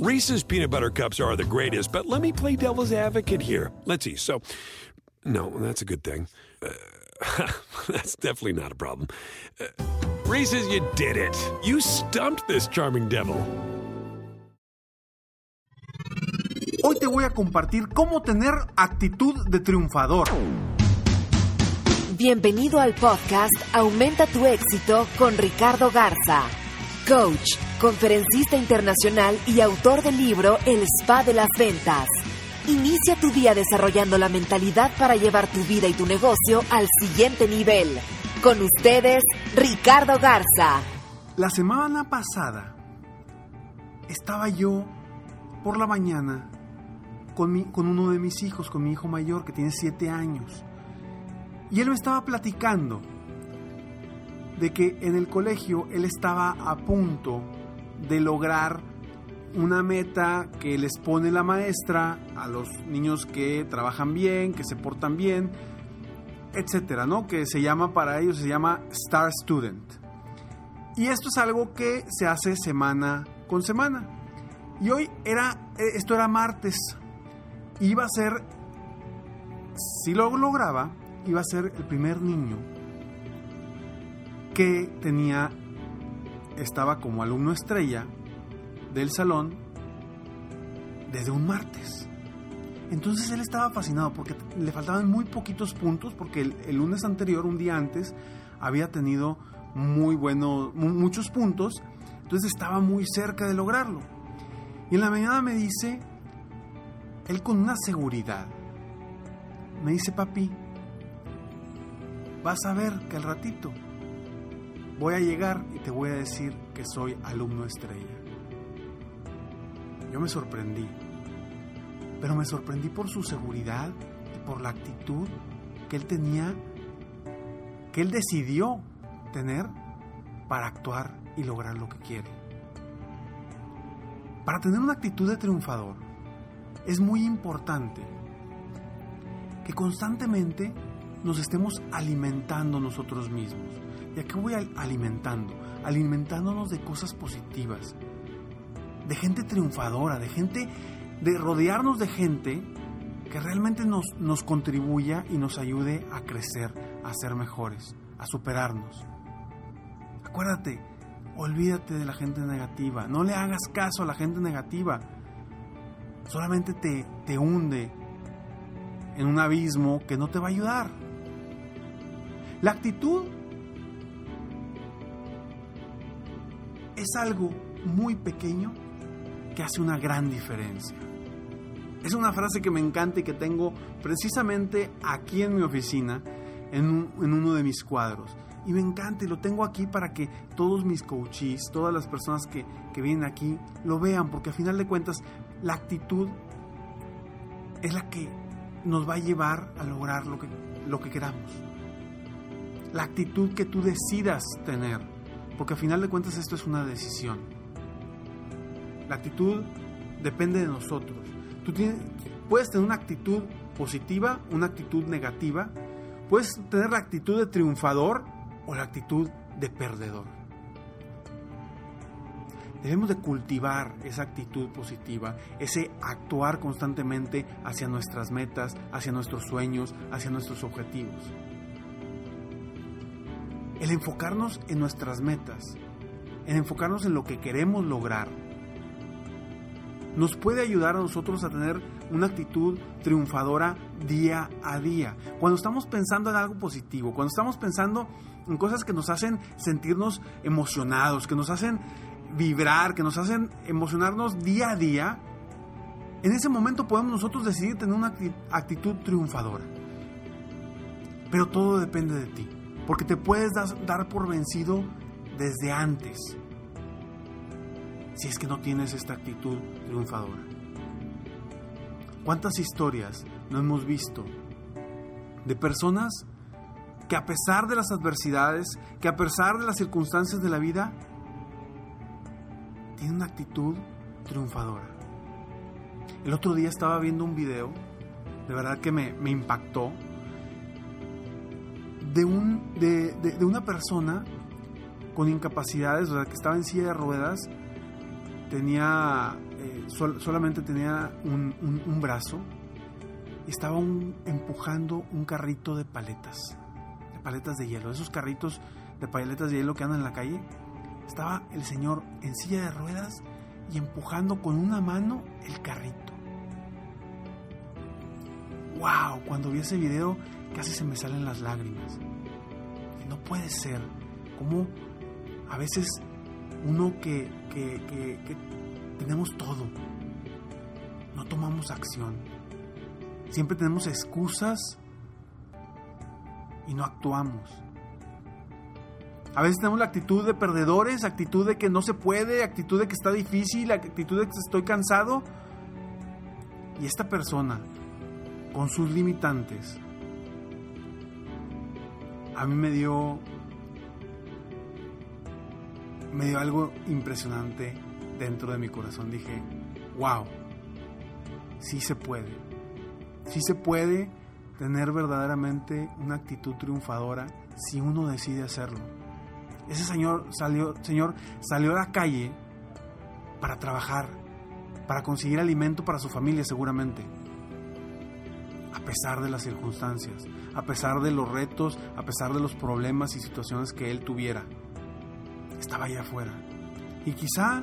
Reese's peanut butter cups are the greatest, but let me play devil's advocate here. Let's see. So, no, that's a good thing. Uh, that's definitely not a problem. Uh, Reese's, you did it. You stumped this charming devil. Hoy te voy a compartir cómo tener actitud de triunfador. Bienvenido al podcast Aumenta tu éxito con Ricardo Garza, coach, conferencista internacional y autor del libro El Spa de las Ventas. Inicia tu día desarrollando la mentalidad para llevar tu vida y tu negocio al siguiente nivel. Con ustedes, Ricardo Garza. La semana pasada estaba yo por la mañana con, uno de mis hijos, con mi hijo mayor que tiene 7 años. Y él me estaba platicando de que en el colegio él estaba a punto de lograr una meta que les pone la maestra a los niños que trabajan bien, que se portan bien, etcétera, ¿no? Que se llama para ellos se llama Star Student. Y esto es algo que se hace semana con semana. Y hoy era eh, esto era martes. Iba a ser si lo lograba, iba a ser el primer niño que tenía estaba como alumno estrella del salón desde un martes. Entonces él estaba fascinado porque le faltaban muy poquitos puntos porque el, lunes anterior, un día antes, había tenido muy buenos, mu- muchos puntos. Entonces estaba muy cerca de lograrlo. Y en la mañana me dice, él con una seguridad, me dice, papi, vas a ver que al ratito voy a llegar y te voy a decir que soy alumno estrella. Yo me sorprendí, pero me sorprendí por su seguridad y por la actitud que él tenía, que él decidió tener para actuar y lograr lo que quiere. Para tener una actitud de triunfador es muy importante que constantemente nos estemos alimentando nosotros mismos. ¿Y a qué voy al- alimentando? Alimentándonos de cosas positivas, de gente triunfadora, de gente, de rodearnos de gente que realmente nos, nos contribuya y nos ayude a crecer, a ser mejores, a superarnos. Acuérdate, olvídate de la gente negativa, no le hagas caso a la gente negativa, solamente te, te hunde en un abismo que no te va a ayudar. La actitud es algo muy pequeño que hace una gran diferencia. Es una frase que me encanta y que tengo precisamente aquí en mi oficina, en, en uno de mis cuadros. Y me encanta y lo tengo aquí para que todos mis coaches, todas las personas que, que vienen aquí, lo vean, porque a final de cuentas la actitud es la que nos va a llevar a lograr lo que, lo que queramos. La actitud que tú decidas tener, porque a final de cuentas esto es una decisión. La actitud depende de nosotros. Tú tienes- puedes tener una actitud positiva, una actitud negativa, puedes tener la actitud de triunfador o la actitud de perdedor. Debemos de cultivar esa actitud positiva, ese actuar constantemente hacia nuestras metas, hacia nuestros sueños, hacia nuestros objetivos. El enfocarnos en nuestras metas, en enfocarnos en lo que queremos lograr, nos puede ayudar a nosotros a tener una actitud triunfadora día a día. Cuando estamos pensando en algo positivo, cuando estamos pensando en cosas que nos hacen sentirnos emocionados, que nos hacen vibrar, que nos hacen emocionarnos día a día, en ese momento podemos nosotros decidir tener una acti- actitud triunfadora. Pero todo depende de ti, porque te puedes dar por vencido desde antes si es que no tienes esta actitud triunfadora. ¿Cuántas historias no hemos visto de personas que a pesar de las adversidades, que a pesar de las circunstancias de la vida, tienen una actitud triunfadora? El otro día estaba viendo un video, de verdad que me, me impactó, de, un, de, de, una persona con incapacidades, ¿verdad? que estaba en silla de ruedas, tenía eh, sol, solamente tenía un, un, brazo estaba empujando un carrito de paletas, de paletas de hielo, esos carritos de paletas de hielo que andan en la calle. Estaba el señor en silla de ruedas y empujando con una mano el carrito. ¡Wow! Cuando vi ese video casi se me salen las lágrimas. No puede ser. Como a veces uno que, que, que tenemos todo, no tomamos acción. Siempre tenemos excusas y no actuamos. A veces tenemos la actitud de perdedores, actitud de que no se puede, actitud de que está difícil, actitud de que estoy cansado. Y esta persona, con sus limitantes, a mí me dio me dio algo impresionante dentro de mi corazón. Dije, wow, sí se puede. Sí se puede tener verdaderamente una actitud triunfadora si uno decide hacerlo. Ese señor salió, señor salió a la calle para trabajar, para conseguir alimento para su familia seguramente. A pesar de las circunstancias, a pesar de los retos, a pesar de los problemas y situaciones que él tuviera estaba allá afuera. Y quizá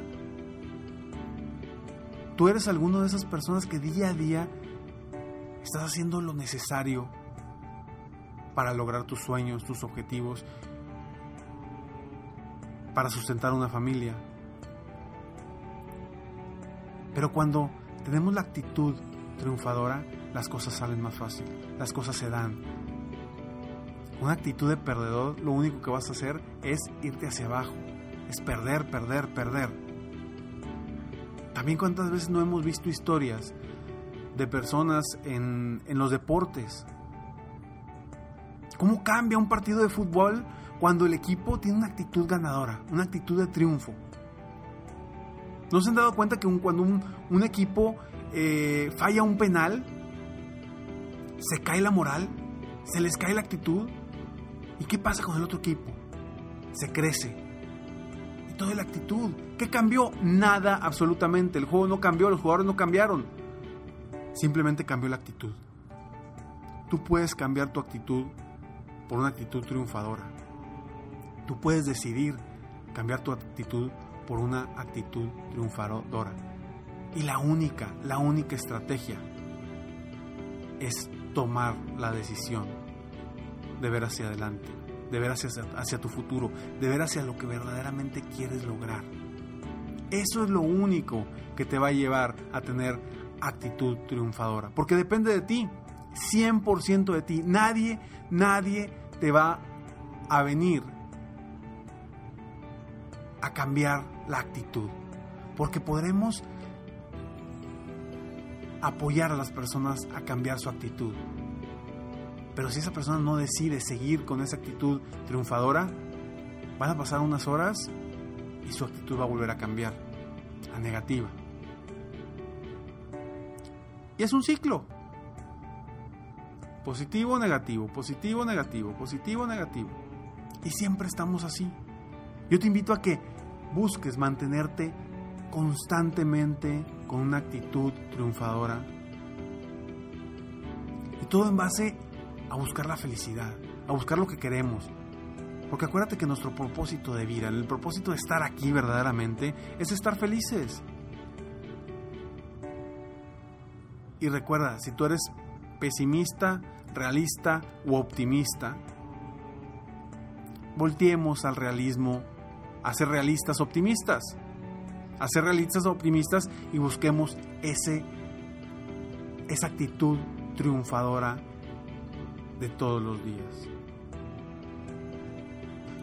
tú eres alguno de esas personas que día a día estás haciendo lo necesario para lograr tus sueños, tus objetivos, para sustentar una familia. Pero cuando tenemos la actitud triunfadora, las cosas salen más fácil, las cosas se dan. Una actitud de perdedor, lo único que vas a hacer es irte hacia abajo, es perder, perder, perder. También cuántas veces no hemos visto historias de personas en, los deportes. ¿Cómo cambia un partido de fútbol cuando el equipo tiene una actitud ganadora, una actitud de triunfo? ¿No se han dado cuenta que un, cuando un equipo eh, falla un penal, se cae la moral, se les cae la actitud? ¿Y qué pasa con el otro equipo? Se crece, toda la actitud. ¿Qué cambió? Nada absolutamente. El juego no cambió, los jugadores no cambiaron. Simplemente cambió la actitud. Tú puedes cambiar tu actitud por una actitud triunfadora. Tú puedes decidir cambiar tu actitud por una actitud triunfadora. Y la única, la única estrategia es tomar la decisión de ver hacia adelante de ver hacia, hacia tu futuro, de ver hacia lo que verdaderamente quieres lograr. Eso es lo único que te va a llevar a tener actitud triunfadora, porque depende de ti, 100% de ti. Nadie, nadie te va a venir a cambiar la actitud, porque podremos apoyar a las personas a cambiar su actitud. Pero si esa persona no decide seguir con esa actitud triunfadora, van a pasar unas horas y su actitud va a volver a cambiar a negativa. Y es un ciclo. Positivo, negativo, positivo, negativo, positivo, negativo. Y siempre estamos así. Yo te invito a que busques mantenerte constantemente con una actitud triunfadora. Y todo en base a buscar la felicidad, a buscar lo que queremos. Porque acuérdate que nuestro propósito de vida, el propósito de estar aquí verdaderamente, es estar felices. Y recuerda, si tú eres pesimista, realista u optimista, volteemos al realismo, a ser realistas optimistas, a ser realistas optimistas y busquemos ese, esa actitud triunfadora de todos los días.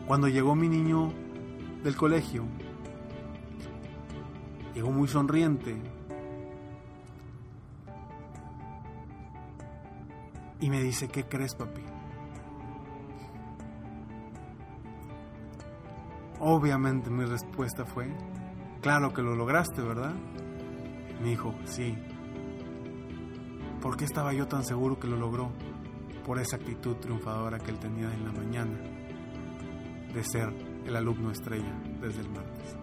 Cuando llegó mi niño del colegio, llegó muy sonriente. Y me dice, ¿qué crees, papi? Obviamente mi respuesta fue, claro que lo lograste, ¿verdad? Me dijo, sí. ¿Por qué estaba yo tan seguro que lo logró? Por esa actitud triunfadora que él tenía en la mañana de ser el alumno estrella desde el martes.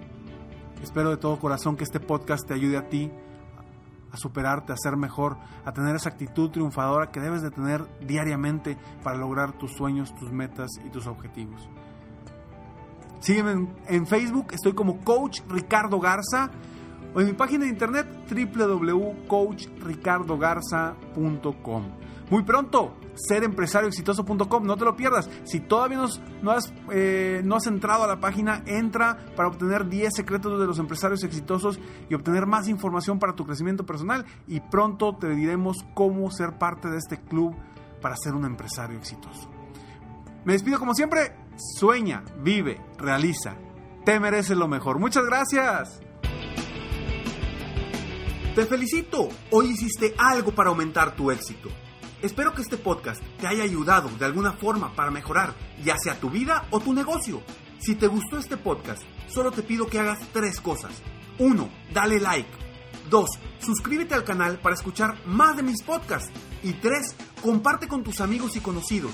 Espero de todo corazón que este podcast te ayude a ti a superarte, a ser mejor, a tener esa actitud triunfadora que debes de tener diariamente para lograr tus sueños, tus metas y tus objetivos. Sígueme en, Facebook, estoy como Coach Ricardo Garza o en mi página de internet www.coachricardogarza.com. Muy pronto, serempresarioexitoso.com, no te lo pierdas. Si todavía no, has, eh, no has entrado a la página, entra para obtener 10 secretos de los empresarios exitosos y obtener más información para tu crecimiento personal y pronto te diremos cómo ser parte de este club para ser un empresario exitoso. Me despido como siempre, sueña, vive, realiza. Te mereces lo mejor. Muchas gracias. Te felicito. Hoy hiciste algo para aumentar tu éxito. Espero que este podcast te haya ayudado de alguna forma para mejorar ya sea tu vida o tu negocio. Si te gustó este podcast, solo te pido que hagas tres cosas. 1. Dale like. 2. Suscríbete al canal para escuchar más de mis podcasts. Y 3. Comparte con tus amigos y conocidos.